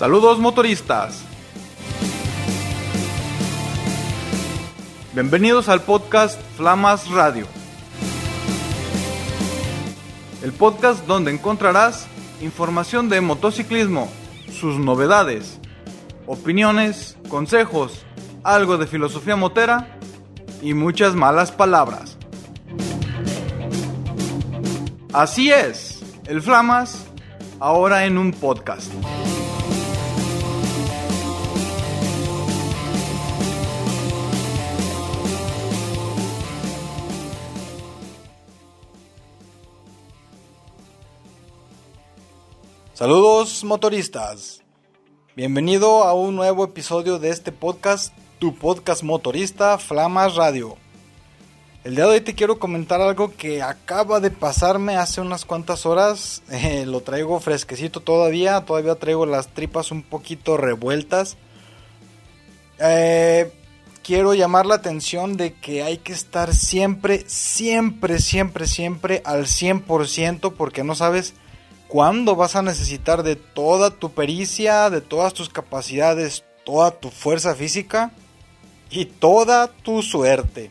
Saludos motoristas. Bienvenidos al podcast Flamas Radio. El podcast donde encontrarás información de motociclismo, sus novedades, opiniones, consejos, algo de filosofía motera y muchas malas palabras. Así es, el Flamas ahora en un podcast. Saludos motoristas. Bienvenido a un nuevo episodio de este podcast, tu podcast motorista Flamas Radio. El día de hoy te quiero comentar algo que acaba de pasarme hace unas cuantas horas. Eh, lo traigo fresquecito todavía, todavía traigo las tripas un poquito revueltas. Eh, quiero llamar la atención de que hay que estar siempre, siempre, siempre, siempre al 100% porque no sabes cuándo vas a necesitar de toda tu pericia, de todas tus capacidades, toda tu fuerza física y toda tu suerte.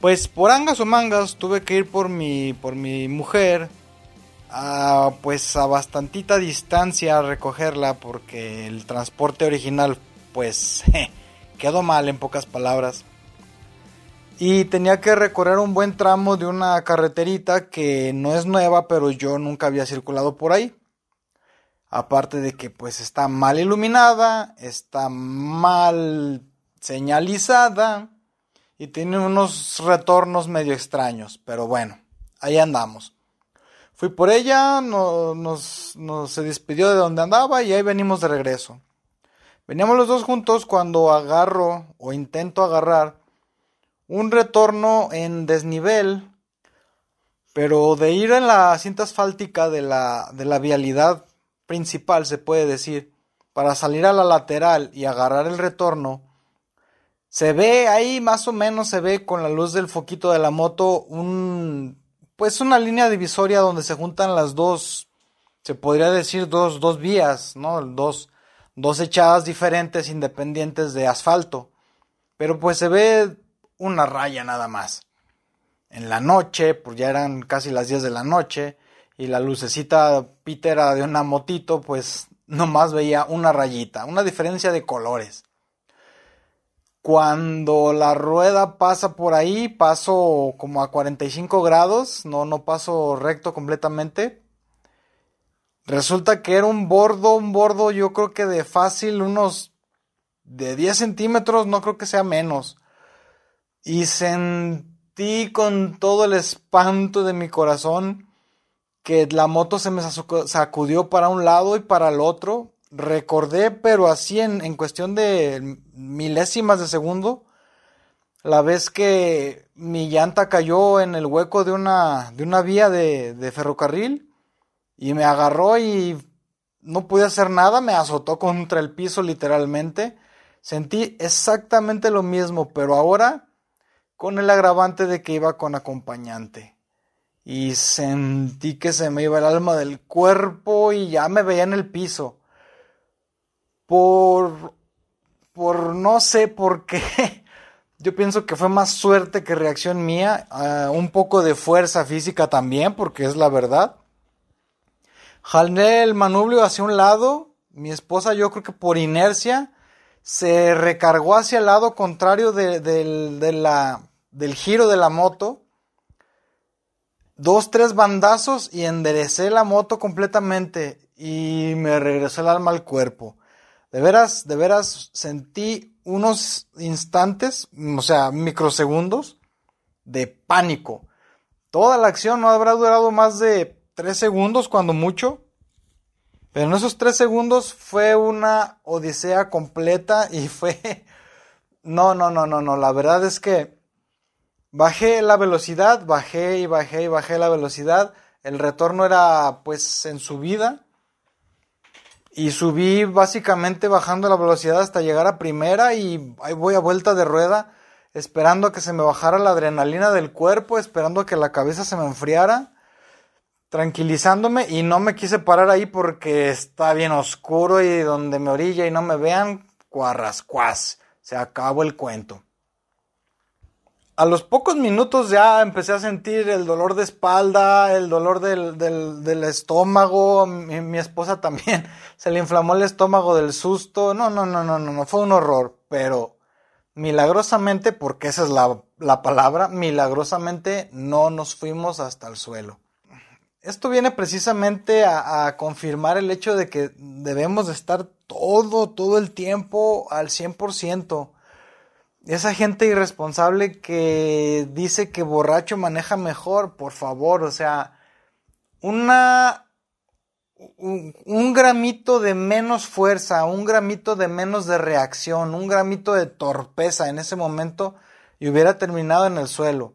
Pues por angas o mangas tuve que ir por mi, por mi mujer a, pues a bastantita distancia a recogerla porque el transporte original pues quedó mal en pocas palabras. Y tenía que recorrer un buen tramo de una carreterita que no es nueva, pero yo nunca había circulado por ahí. Aparte de que pues está mal iluminada, está mal señalizada y tiene unos retornos medio extraños, pero bueno, ahí andamos. Fui por ella, nos, se despidió de donde andaba y ahí venimos de regreso. Veníamos los dos juntos cuando agarro o intento agarrar un retorno en desnivel, pero de ir en la cinta asfáltica de la, de la vialidad principal, se puede decir, para salir a la lateral y agarrar el retorno, se ve ahí más o menos, se ve con la luz del foquito de la moto un, pues una línea divisoria donde se juntan las dos, se podría decir dos, dos vías, ¿no? Dos, dos echadas diferentes independientes de asfalto. Pero pues se ve una raya nada más. En la noche, pues ya eran casi las 10 de la noche, y la lucecita pitera de una motito, pues nomás veía una rayita, una diferencia de colores. Cuando la rueda pasa por ahí, paso como a 45 grados, no, no paso recto completamente. Resulta que era un bordo, un bordo yo creo que de fácil unos de 10 centímetros, no creo que sea menos y sentí con todo el espanto de mi corazón que la moto se me sacudió para un lado y para el otro. Recordé, pero así en, cuestión de milésimas de segundo, la vez que mi llanta cayó en el hueco de una, de una vía de, de ferrocarril y me agarró y no pude hacer nada, me azotó contra el piso literalmente. Sentí exactamente lo mismo, pero ahora con el agravante de que iba con acompañante. Y sentí que se me iba el alma del cuerpo y ya me veía en el piso. Por... por no sé por qué. Yo pienso que fue más suerte que reacción mía, un poco de fuerza física también, porque es la verdad. Jalé el manubrio hacia un lado, mi esposa yo creo que por inercia se recargó hacia el lado contrario de la, del giro de la moto, dos, tres bandazos y enderecé la moto completamente y me regresó el alma al cuerpo. De veras, de veras sentí unos instantes, o sea, microsegundos de pánico. Toda la acción no habrá durado más de tres segundos, cuando mucho. Pero en esos tres segundos fue una odisea completa y fue... No, no, no, no, no. La verdad es que Bajé la velocidad, bajé y bajé y bajé la velocidad. El retorno era pues en subida. Y subí básicamente bajando la velocidad hasta llegar a primera y ahí voy a vuelta de rueda, esperando a que se me bajara la adrenalina del cuerpo, esperando a que la cabeza se me enfriara. tranquilizándome y no me quise parar ahí porque está bien oscuro y donde me orilla y no me vean, cuarrascuas, se acabó el cuento. A los pocos minutos ya empecé a sentir el dolor de espalda, el dolor del, estómago, mi, mi, esposa también se le inflamó el estómago del susto, no, no, no, no, no, no, fue un horror, pero milagrosamente, porque esa es la, la palabra, milagrosamente no nos fuimos hasta el suelo. Esto viene precisamente a, confirmar el hecho de que debemos de estar todo, todo el tiempo al 100%. Esa gente irresponsable que dice que borracho maneja mejor, por favor, o sea, una un, gramito de menos fuerza, un gramito de menos de reacción, un gramito de torpeza en ese momento y hubiera terminado en el suelo.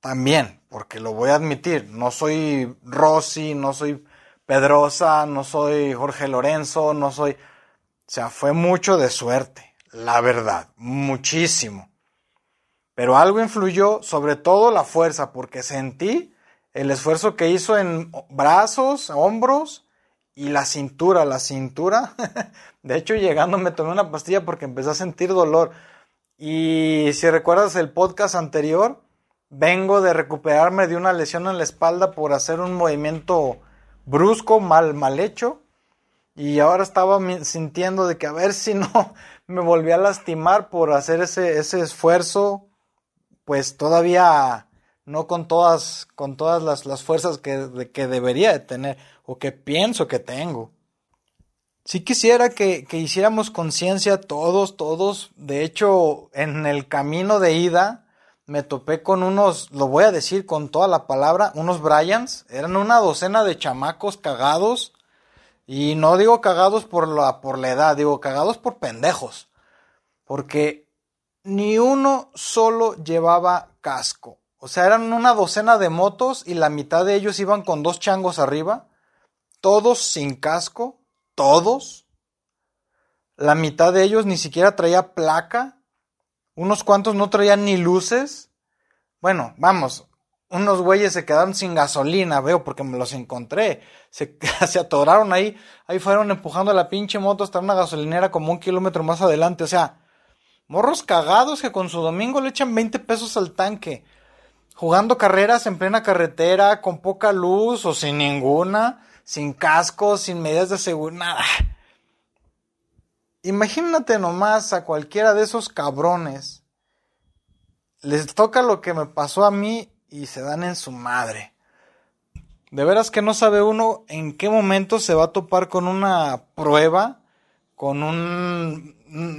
También, porque lo voy a admitir, no soy Rossi, no soy Pedrosa, no soy Jorge Lorenzo, no soy... O sea, fue mucho de suerte, la verdad, muchísimo. Pero algo influyó, sobre todo la fuerza, porque sentí el esfuerzo que hizo en brazos, hombros y la cintura. La cintura, de hecho, llegando me tomé una pastilla porque empecé a sentir dolor. Y si recuerdas el podcast anterior, vengo de recuperarme de una lesión en la espalda por hacer un movimiento brusco, mal, mal hecho. Y ahora estaba sintiendo de que a ver si no me volví a lastimar por hacer ese, ese esfuerzo, pues todavía no con todas, con todas las, las fuerzas que, que, debería de tener o que pienso que tengo. Si quisiera que, que hiciéramos conciencia todos, todos. De hecho, en el camino de ida, me topé con unos, lo voy a decir con toda la palabra, unos Bryans, eran una docena de chamacos cagados, y no digo cagados por la, por la edad, digo cagados por pendejos, porque ni uno solo llevaba casco. O sea, eran una docena de motos y la mitad de ellos iban con dos changos arriba, todos sin casco, todos. La mitad de ellos ni siquiera traía placa, unos cuantos no traían ni luces. Bueno, vamos, unos güeyes se quedaron sin gasolina, veo, porque me los encontré. Se, se atoraron ahí, ahí fueron empujando la pinche moto hasta una gasolinera como un kilómetro más adelante. O sea, morros cagados que con su domingo le echan 20 pesos al tanque. Jugando carreras en plena carretera, con poca luz o sin ninguna, sin casco, sin medidas de seguridad, Imagínate nomás a cualquiera de esos cabrones. Les toca lo que me pasó a mí y se dan en su madre. De veras que no sabe uno en qué momento se va a topar con una prueba, con un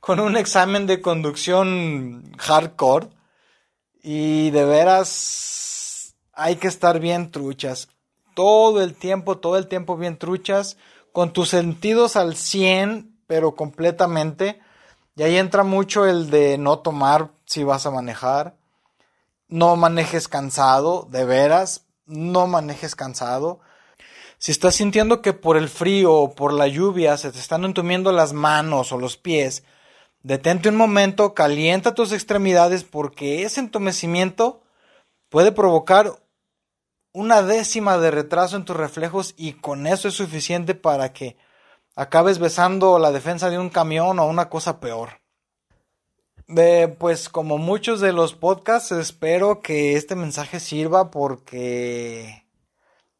con un examen de conducción hardcore y de veras hay que estar bien truchas. Todo el tiempo, todo el tiempo bien truchas con tus sentidos al 100, pero completamente. Y ahí entra mucho el de no tomar si vas a manejar. No manejes cansado, de veras, no manejes cansado. Si estás sintiendo que por el frío o por la lluvia se te están entumiendo las manos o los pies, detente un momento, calienta tus extremidades porque ese entumecimiento puede provocar una décima de retraso en tus reflejos y con eso es suficiente para que acabes besando la defensa de un camión o una cosa peor. Pues como muchos de los podcasts espero que este mensaje sirva porque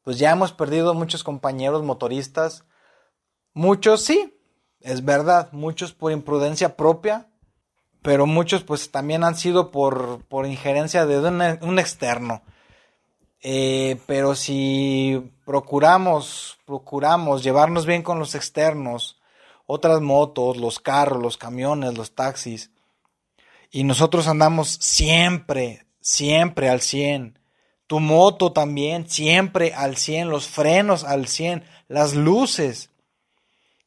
pues ya hemos perdido muchos compañeros motoristas. Muchos sí, es verdad, muchos por imprudencia propia, pero muchos pues también han sido por, por injerencia de un externo. Eh, pero si procuramos, procuramos llevarnos bien con los externos, otras motos, los carros, los camiones, los taxis, y nosotros andamos siempre, siempre al 100. Tu moto también, siempre al 100, los frenos al 100, las luces.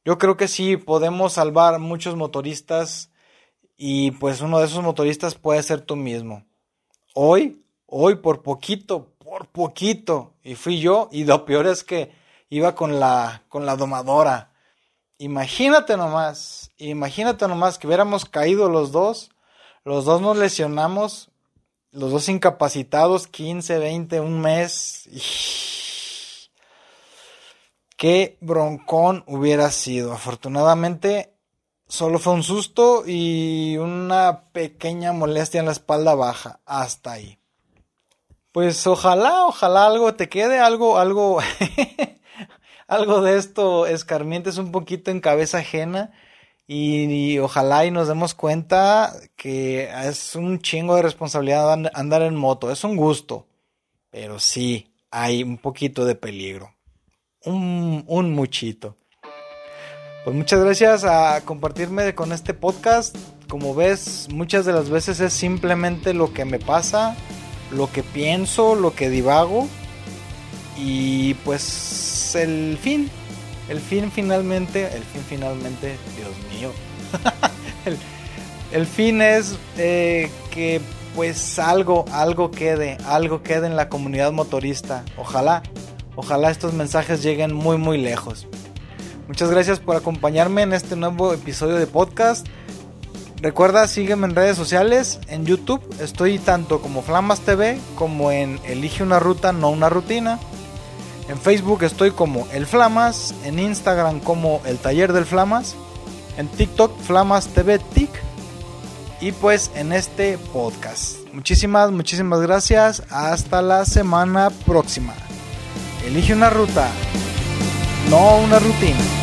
Yo creo que sí podemos salvar muchos motoristas y pues uno de esos motoristas puede ser tú mismo. Hoy, hoy por poquito, por poquito. Y fui yo, y lo peor es que iba con la, con la domadora. Imagínate nomás, imagínate nomás que hubiéramos caído los dos, los dos nos lesionamos los dos incapacitados, 15, 20, un mes. Qué broncón hubiera sido. Afortunadamente, solo fue un susto y una pequeña molestia en la espalda baja. Hasta ahí. Pues ojalá, ojalá algo te quede, algo, algo, algo de esto escarmientes un poquito en cabeza ajena y, ojalá y nos demos cuenta que es un chingo de responsabilidad andar en moto, es un gusto, pero sí hay un poquito de peligro, un, un muchito. Pues muchas gracias a compartirme con este podcast. Como ves, muchas de las veces es simplemente lo que me pasa lo que pienso, lo que divago y pues el fin, el fin finalmente, el fin finalmente, Dios mío, el, fin es eh, que pues algo, algo quede, algo quede en la comunidad motorista, ojalá, ojalá estos mensajes lleguen muy muy lejos. Muchas gracias por acompañarme en este nuevo episodio de podcast. Recuerda, sígueme en redes sociales, en YouTube estoy tanto como Flamas TV como en Elige una ruta, no una rutina. En Facebook estoy como El Flamas, en Instagram como El Taller del Flamas, en TikTok Flamas TV TIC y pues en este podcast. Muchísimas, muchísimas gracias. Hasta la semana próxima. Elige una ruta, no una rutina.